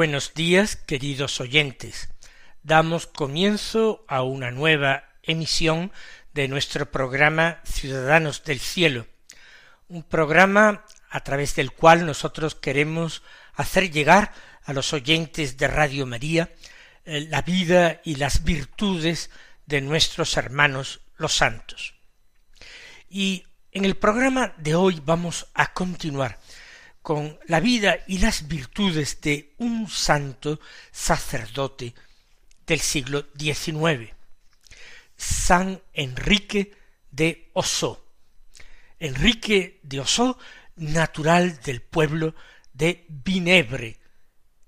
Buenos días, queridos oyentes. Damos comienzo a una nueva emisión de nuestro programa Ciudadanos del Cielo, un programa a través del cual nosotros queremos hacer llegar a los oyentes de Radio María eh, la vida y las virtudes de nuestros hermanos los santos. Y en el programa de hoy vamos a continuar con la vida y las virtudes de un santo sacerdote del siglo XIX, San Enrique de Osó. Enrique de Osó, natural del pueblo de Vinebre,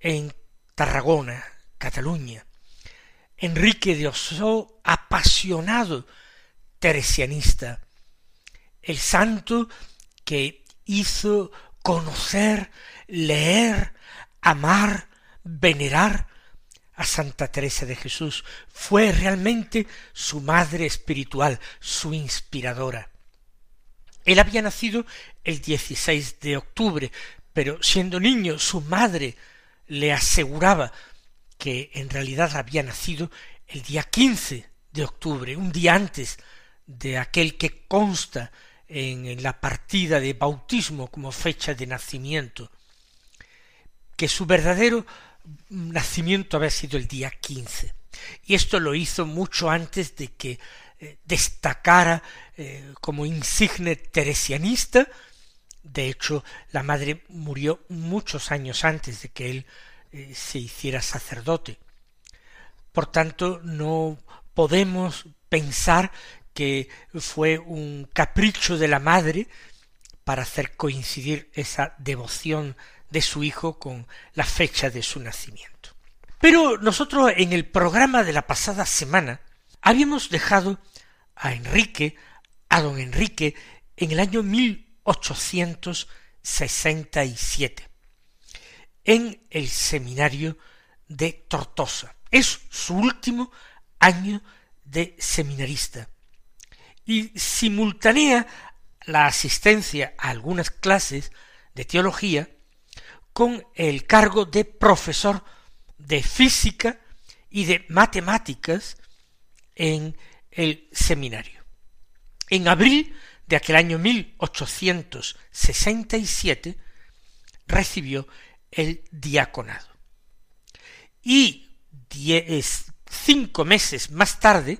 en Tarragona, Cataluña. Enrique de Osó, apasionado teresianista, el santo que hizo conocer, leer, amar, venerar a Santa Teresa de Jesús. Fue realmente su madre espiritual, su inspiradora. Él había nacido el 16 de octubre, pero siendo niño su madre le aseguraba que en realidad había nacido el día 15 de octubre, un día antes de aquel que consta en la partida de bautismo como fecha de nacimiento, que su verdadero nacimiento había sido el día quince. Y esto lo hizo mucho antes de que eh, destacara eh, como insigne teresianista. De hecho, la madre murió muchos años antes de que él eh, se hiciera sacerdote. Por tanto, no podemos pensar que fue un capricho de la madre para hacer coincidir esa devoción de su hijo con la fecha de su nacimiento. Pero nosotros en el programa de la pasada semana habíamos dejado a Enrique, a don Enrique, en el año 1867, en el seminario de Tortosa. Es su último año de seminarista y simultanea la asistencia a algunas clases de teología con el cargo de profesor de física y de matemáticas en el seminario. En abril de aquel año 1867 recibió el diaconado. Y cinco meses más tarde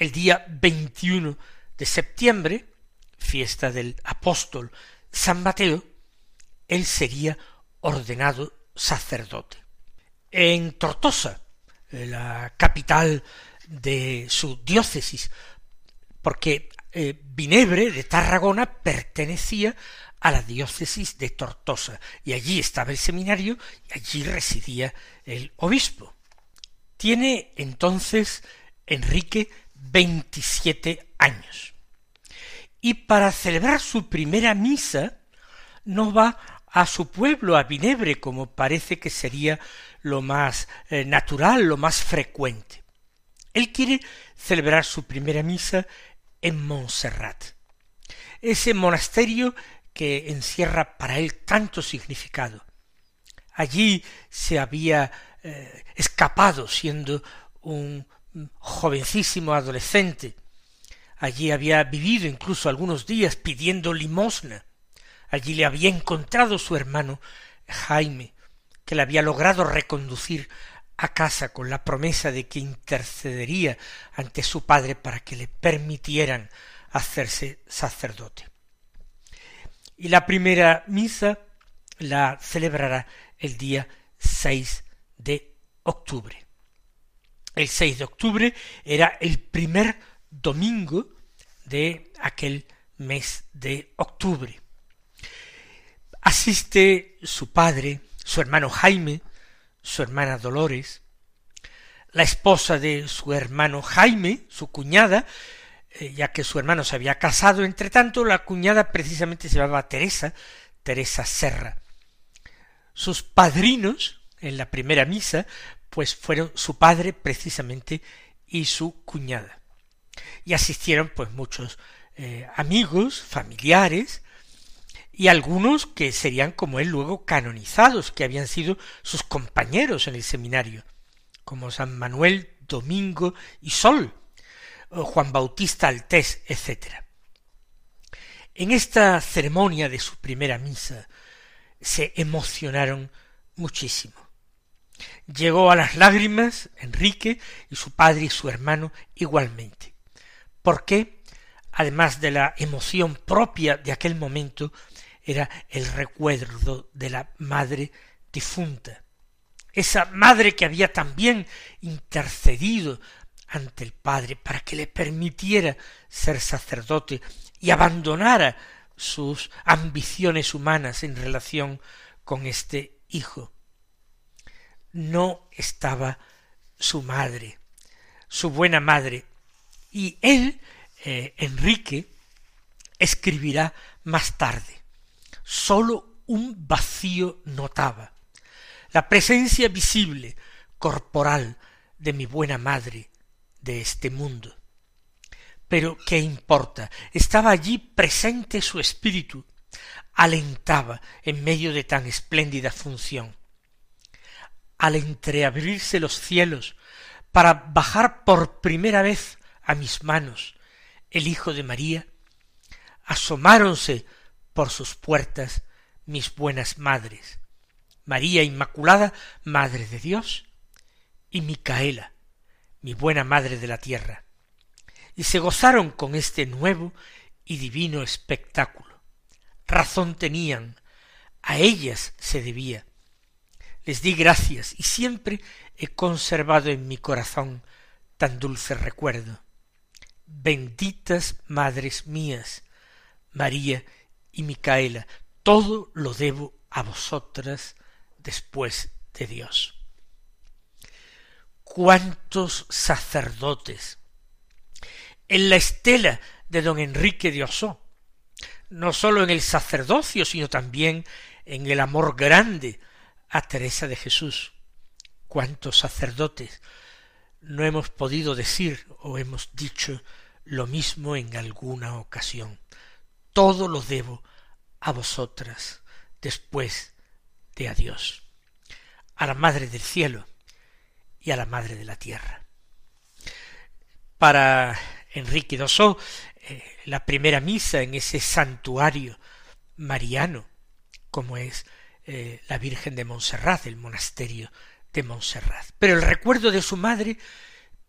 el día 21 de septiembre, fiesta del apóstol San Mateo, él sería ordenado sacerdote. En Tortosa, la capital de su diócesis, porque eh, Vinebre de Tarragona pertenecía a la diócesis de Tortosa, y allí estaba el seminario, y allí residía el obispo. Tiene entonces Enrique veintisiete años. Y para celebrar su primera misa no va a su pueblo, a Vinebre, como parece que sería lo más eh, natural, lo más frecuente. Él quiere celebrar su primera misa en Montserrat, ese monasterio que encierra para él tanto significado. Allí se había eh, escapado siendo un jovencísimo adolescente. Allí había vivido incluso algunos días pidiendo limosna. Allí le había encontrado su hermano Jaime, que le había logrado reconducir a casa con la promesa de que intercedería ante su padre para que le permitieran hacerse sacerdote. y la primera misa la celebrará el día 6 de octubre. El 6 de octubre era el primer domingo de aquel mes de octubre. Asiste su padre, su hermano Jaime, su hermana Dolores, la esposa de su hermano Jaime, su cuñada, eh, ya que su hermano se había casado, entre tanto la cuñada precisamente se llamaba Teresa, Teresa Serra. Sus padrinos en la primera misa, pues fueron su padre precisamente y su cuñada. Y asistieron pues muchos eh, amigos, familiares, y algunos que serían como él luego canonizados, que habían sido sus compañeros en el seminario, como San Manuel, Domingo y Sol, Juan Bautista Altés, etc. En esta ceremonia de su primera misa se emocionaron muchísimo. Llegó a las lágrimas Enrique y su padre y su hermano igualmente. ¿Por qué? Además de la emoción propia de aquel momento, era el recuerdo de la madre difunta. Esa madre que había también intercedido ante el Padre para que le permitiera ser sacerdote y abandonara sus ambiciones humanas en relación con este hijo. No estaba su madre, su buena madre, y él, eh, Enrique, escribirá más tarde. Sólo un vacío notaba. La presencia visible, corporal, de mi buena madre de este mundo. Pero ¿qué importa? Estaba allí presente su espíritu, alentaba en medio de tan espléndida función. Al entreabrirse los cielos para bajar por primera vez a mis manos el Hijo de María, asomáronse por sus puertas mis buenas madres, María Inmaculada, Madre de Dios, y Micaela, mi buena Madre de la Tierra y se gozaron con este nuevo y divino espectáculo. Razón tenían, a ellas se debía. Les di gracias y siempre he conservado en mi corazón tan dulce recuerdo. Benditas madres mías, María y Micaela, todo lo debo a vosotras después de Dios. ¿Cuántos sacerdotes en la estela de don Enrique de Osó, no sólo en el sacerdocio, sino también en el amor grande a Teresa de Jesús. ¿Cuántos sacerdotes no hemos podido decir o hemos dicho lo mismo en alguna ocasión? Todo lo debo a vosotras después de a Dios, a la Madre del Cielo y a la Madre de la Tierra. Para Enrique Dosó, eh, la primera misa en ese santuario mariano, como es eh, la Virgen de Montserrat, el monasterio de Montserrat. Pero el recuerdo de su madre,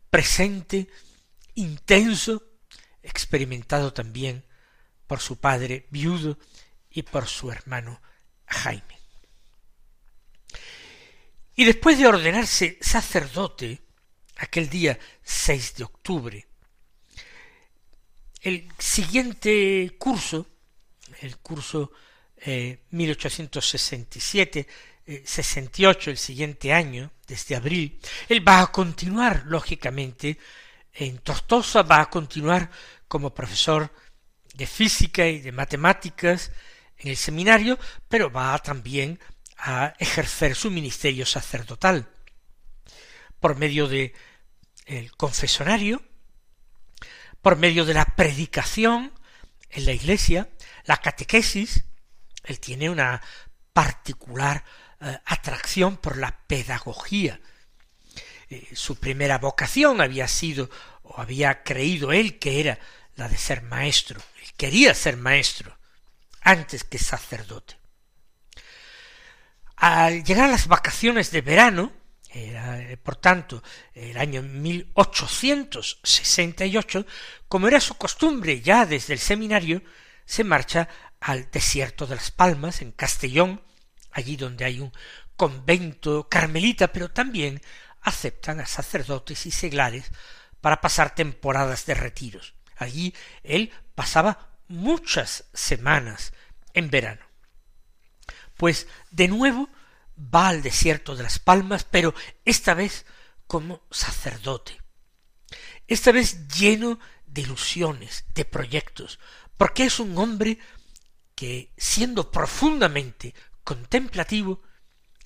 presente, intenso, experimentado también por su padre viudo y por su hermano Jaime. Y después de ordenarse sacerdote, aquel día 6 de octubre, el siguiente curso, el curso eh, 1867, 68, eh, el siguiente año, desde abril, él va a continuar, lógicamente, en Tortosa, va a continuar como profesor de física y de matemáticas en el seminario, pero va también a ejercer su ministerio sacerdotal por medio de el confesonario, por medio de la predicación en la iglesia, la catequesis, él tiene una particular eh, atracción por la pedagogía. Eh, su primera vocación había sido, o había creído él que era la de ser maestro. Él quería ser maestro antes que sacerdote. Al llegar a las vacaciones de verano, era, eh, por tanto, el año 1868, como era su costumbre ya desde el seminario, se marcha al desierto de las Palmas, en Castellón, allí donde hay un convento carmelita, pero también aceptan a sacerdotes y seglares para pasar temporadas de retiros. Allí él pasaba muchas semanas en verano. Pues de nuevo va al desierto de las Palmas, pero esta vez como sacerdote. Esta vez lleno de ilusiones, de proyectos, porque es un hombre que, siendo profundamente contemplativo,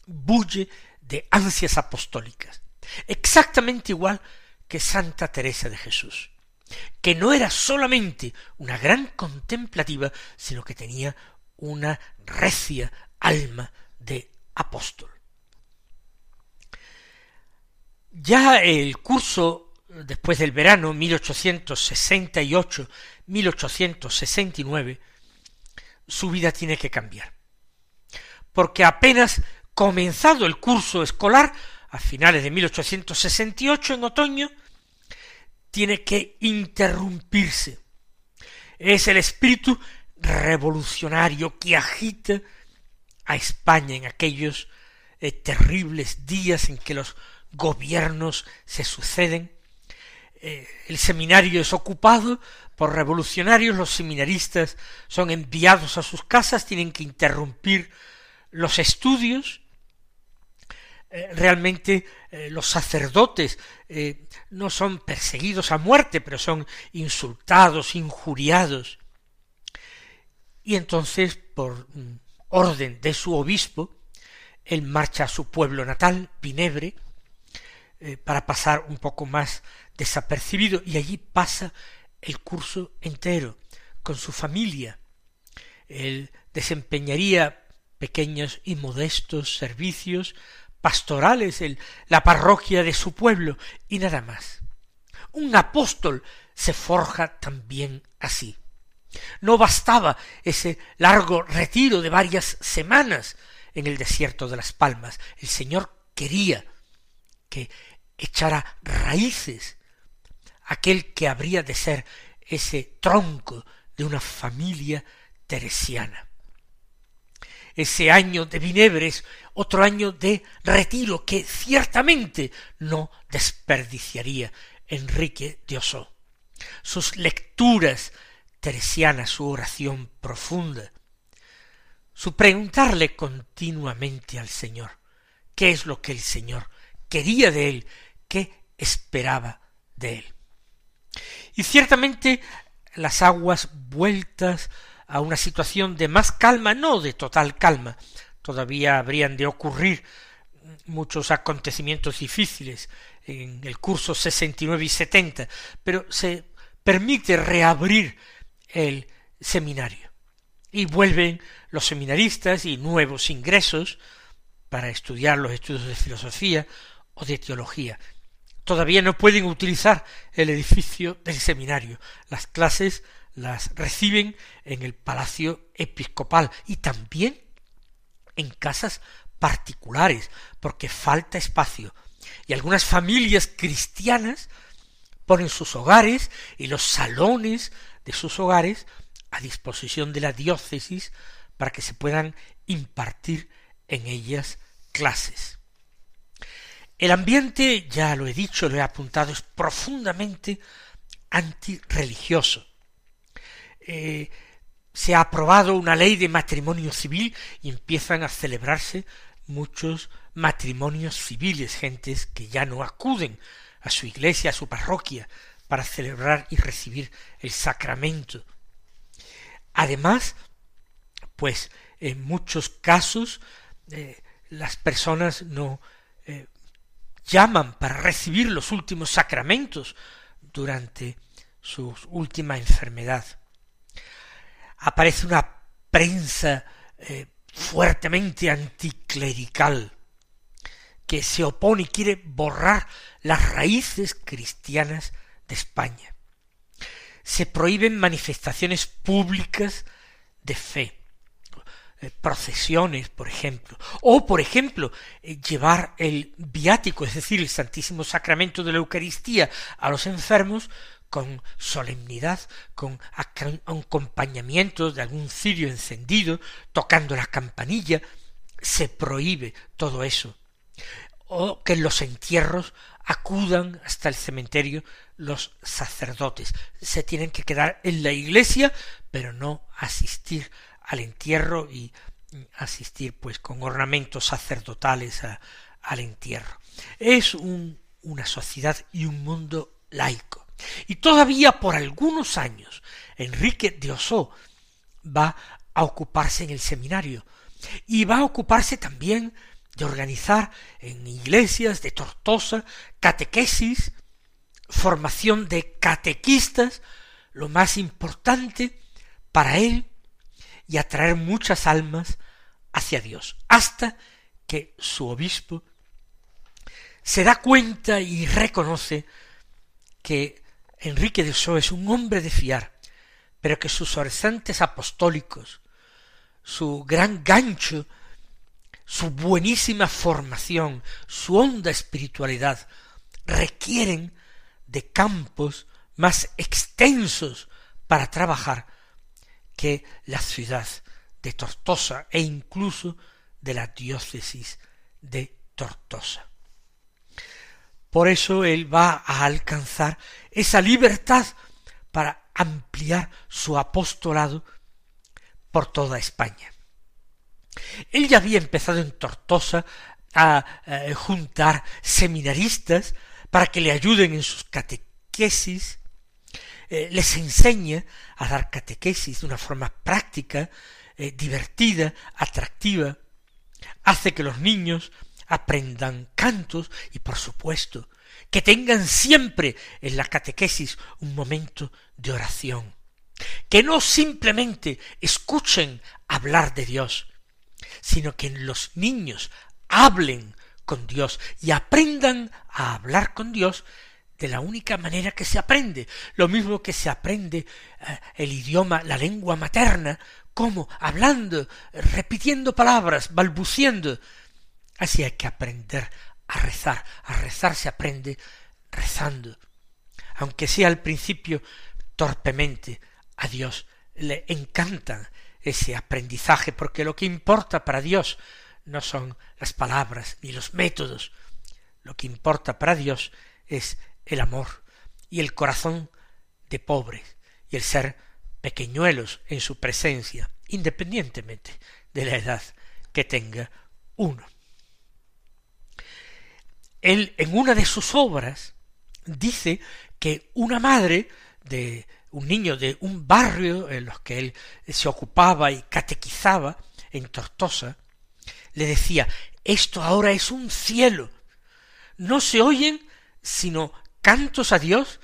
bulle de ansias apostólicas, exactamente igual que Santa Teresa de Jesús, que no era solamente una gran contemplativa, sino que tenía una recia alma de apóstol. Ya el curso después del verano 1868-1869, su vida tiene que cambiar. Porque apenas comenzado el curso escolar, a finales de 1868, en otoño, tiene que interrumpirse. Es el espíritu revolucionario que agita a España en aquellos eh, terribles días en que los gobiernos se suceden. Eh, el seminario es ocupado por revolucionarios, los seminaristas son enviados a sus casas, tienen que interrumpir los estudios. Eh, realmente los sacerdotes no son perseguidos a muerte, pero son insultados, injuriados. Y entonces, por mm, orden de su obispo, él marcha a su pueblo natal, Pinebre, eh, para pasar un poco más desapercibido, y allí pasa el curso entero con su familia. Él desempeñaría pequeños y modestos servicios pastorales en la parroquia de su pueblo y nada más. Un apóstol se forja también así. No bastaba ese largo retiro de varias semanas en el desierto de las Palmas. El Señor quería que echara raíces aquel que habría de ser ese tronco de una familia teresiana. Ese año de Vinebres, otro año de retiro que ciertamente no desperdiciaría Enrique de. Sus lecturas teresiana su oración profunda, su preguntarle continuamente al Señor qué es lo que el Señor quería de él, qué esperaba de él. Y ciertamente las aguas vueltas a una situación de más calma, no de total calma, todavía habrían de ocurrir muchos acontecimientos difíciles en el curso 69 y 70, pero se permite reabrir el seminario. Y vuelven los seminaristas y nuevos ingresos para estudiar los estudios de filosofía o de teología. Todavía no pueden utilizar el edificio del seminario. Las clases las reciben en el palacio episcopal y también en casas particulares, porque falta espacio. Y algunas familias cristianas ponen sus hogares y los salones de sus hogares a disposición de la diócesis para que se puedan impartir en ellas clases. El ambiente, ya lo he dicho, lo he apuntado, es profundamente antirreligioso. Eh, se ha aprobado una ley de matrimonio civil y empiezan a celebrarse muchos matrimonios civiles, gentes que ya no acuden a su iglesia, a su parroquia, para celebrar y recibir el sacramento. Además, pues en muchos casos eh, las personas no eh, llaman para recibir los últimos sacramentos durante su última enfermedad. Aparece una prensa eh, fuertemente anticlerical que se opone y quiere borrar las raíces cristianas de España. Se prohíben manifestaciones públicas de fe, procesiones, por ejemplo, o, por ejemplo, eh, llevar el viático, es decir, el Santísimo Sacramento de la Eucaristía a los enfermos con solemnidad, con acompañamiento de algún cirio encendido, tocando la campanilla, se prohíbe todo eso. O que en los entierros acudan hasta el cementerio los sacerdotes. Se tienen que quedar en la iglesia, pero no asistir al entierro y asistir pues con ornamentos sacerdotales al entierro. Es una sociedad y un mundo laico. Y todavía por algunos años Enrique de Osó va a ocuparse en el seminario y va a ocuparse también de organizar en iglesias de Tortosa catequesis, formación de catequistas, lo más importante para él y atraer muchas almas hacia Dios, hasta que su obispo se da cuenta y reconoce que Enrique de Oso es un hombre de fiar, pero que sus horizontes apostólicos, su gran gancho, su buenísima formación, su honda espiritualidad, requieren de campos más extensos para trabajar que la ciudad de Tortosa e incluso de la diócesis de Tortosa. Por eso él va a alcanzar esa libertad para ampliar su apostolado por toda España. Él ya había empezado en Tortosa a eh, juntar seminaristas para que le ayuden en sus catequesis, eh, les enseña a dar catequesis de una forma práctica, eh, divertida, atractiva, hace que los niños aprendan cantos y por supuesto que tengan siempre en la catequesis un momento de oración, que no simplemente escuchen hablar de Dios, sino que los niños hablen con Dios y aprendan a hablar con Dios de la única manera que se aprende, lo mismo que se aprende eh, el idioma, la lengua materna, como hablando, repitiendo palabras, balbuciendo. Así hay que aprender a rezar. A rezar se aprende rezando. Aunque sea al principio torpemente, a Dios le encanta ese aprendizaje, porque lo que importa para Dios no son las palabras ni los métodos. Lo que importa para Dios es el amor y el corazón de pobres y el ser pequeñuelos en su presencia, independientemente de la edad que tenga uno. Él en una de sus obras dice que una madre de un niño de un barrio en los que él se ocupaba y catequizaba en Tortosa, le decía, esto ahora es un cielo. No se oyen sino cantos a Dios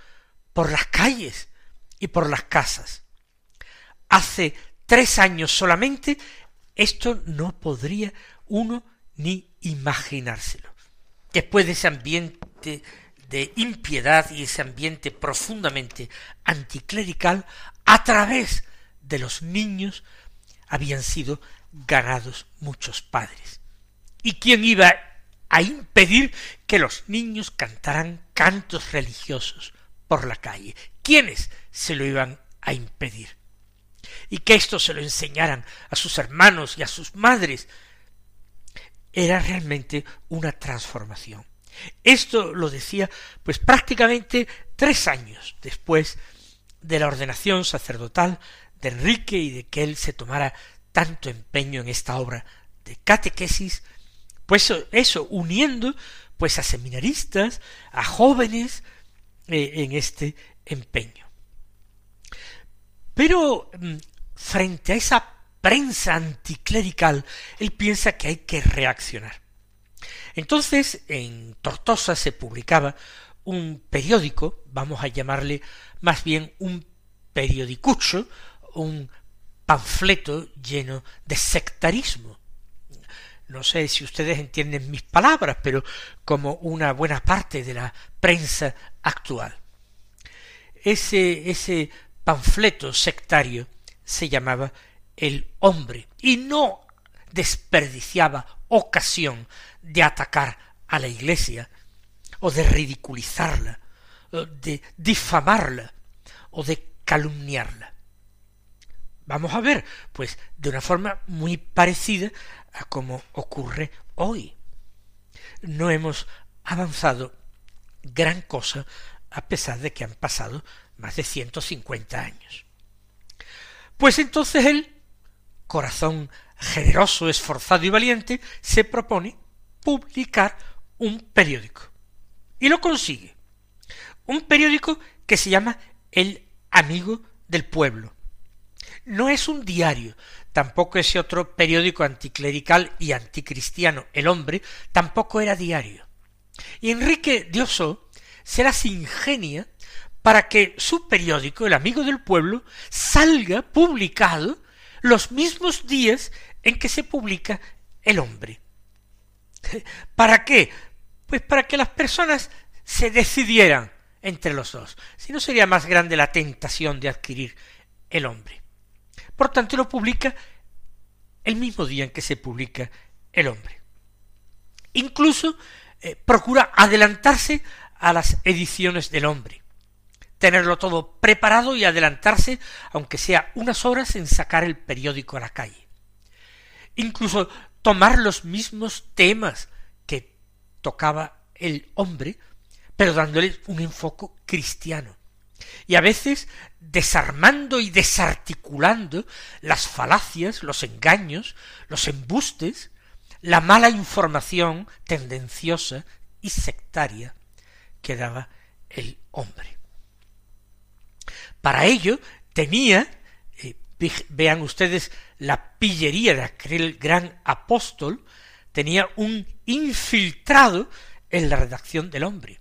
por las calles y por las casas. Hace tres años solamente esto no podría uno ni imaginárselo. Después de ese ambiente de impiedad y ese ambiente profundamente anticlerical, a través de los niños habían sido ganados muchos padres. ¿Y quién iba a impedir que los niños cantaran cantos religiosos por la calle? ¿Quiénes se lo iban a impedir? Y que esto se lo enseñaran a sus hermanos y a sus madres. Era realmente una transformación. Esto lo decía pues prácticamente tres años después de la ordenación sacerdotal de Enrique y de que él se tomara tanto empeño en esta obra de catequesis, pues eso, uniendo pues a seminaristas, a jóvenes eh, en este empeño. Pero mm, frente a esa prensa anticlerical, él piensa que hay que reaccionar. Entonces, en Tortosa se publicaba un periódico, vamos a llamarle más bien un periodicucho, un panfleto lleno de sectarismo. No sé si ustedes entienden mis palabras, pero como una buena parte de la prensa actual. Ese, ese panfleto sectario se llamaba El hombre y no desperdiciaba ocasión de atacar a la Iglesia, o de ridiculizarla, o de difamarla, o de calumniarla. Vamos a ver, pues, de una forma muy parecida a como ocurre hoy. No hemos avanzado gran cosa a pesar de que han pasado más de ciento cincuenta años. Pues entonces él, corazón generoso, esforzado y valiente, se propone publicar un periódico. Y lo consigue. Un periódico que se llama El Amigo del Pueblo. No es un diario, tampoco ese otro periódico anticlerical y anticristiano, El Hombre, tampoco era diario. Y Enrique de se las ingenia para que su periódico, El Amigo del Pueblo, salga publicado los mismos días en que se publica El Hombre. ¿Para qué? Pues para que las personas se decidieran entre los dos. Si no sería más grande la tentación de adquirir el hombre. Por tanto, lo publica el mismo día en que se publica el hombre. Incluso eh, procura adelantarse a las ediciones del hombre, tenerlo todo preparado y adelantarse, aunque sea unas horas, en sacar el periódico a la calle. Incluso tomar los mismos temas que tocaba el hombre, pero dándoles un enfoque cristiano. Y a veces desarmando y desarticulando las falacias, los engaños, los embustes, la mala información tendenciosa y sectaria que daba el hombre. Para ello tenía, eh, vean ustedes la pillería de aquel gran apóstol, tenía un infiltrado en la redacción del hombre.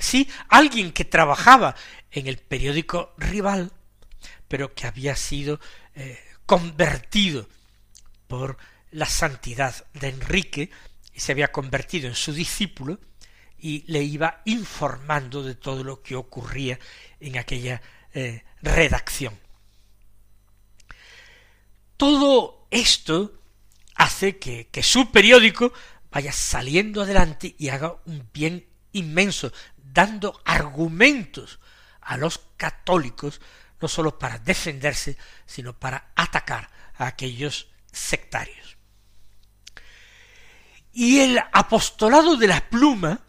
Sí, alguien que trabajaba en el periódico rival, pero que había sido eh, convertido por la santidad de Enrique y se había convertido en su discípulo y le iba informando de todo lo que ocurría en aquella eh, redacción. Todo esto hace que, que su periódico vaya saliendo adelante y haga un bien inmenso, dando argumentos a los católicos, no sólo para defenderse, sino para atacar a aquellos sectarios. Y el apostolado de la pluma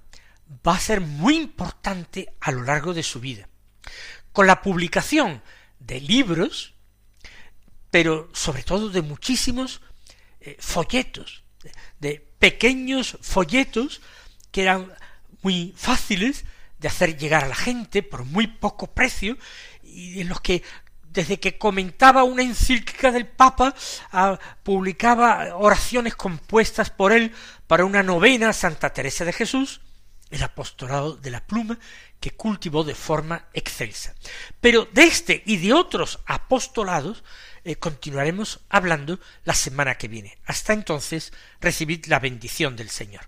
va a ser muy importante a lo largo de su vida, con la publicación de libros, pero sobre todo de muchísimos eh, folletos, de pequeños folletos que eran muy fáciles de hacer llegar a la gente por muy poco precio y en los que desde que comentaba una encíclica del Papa, ah, publicaba oraciones compuestas por él para una novena a Santa Teresa de Jesús, el apostolado de la pluma que cultivó de forma excelsa. Pero de este y de otros apostolados eh, continuaremos hablando la semana que viene. Hasta entonces, recibid la bendición del Señor.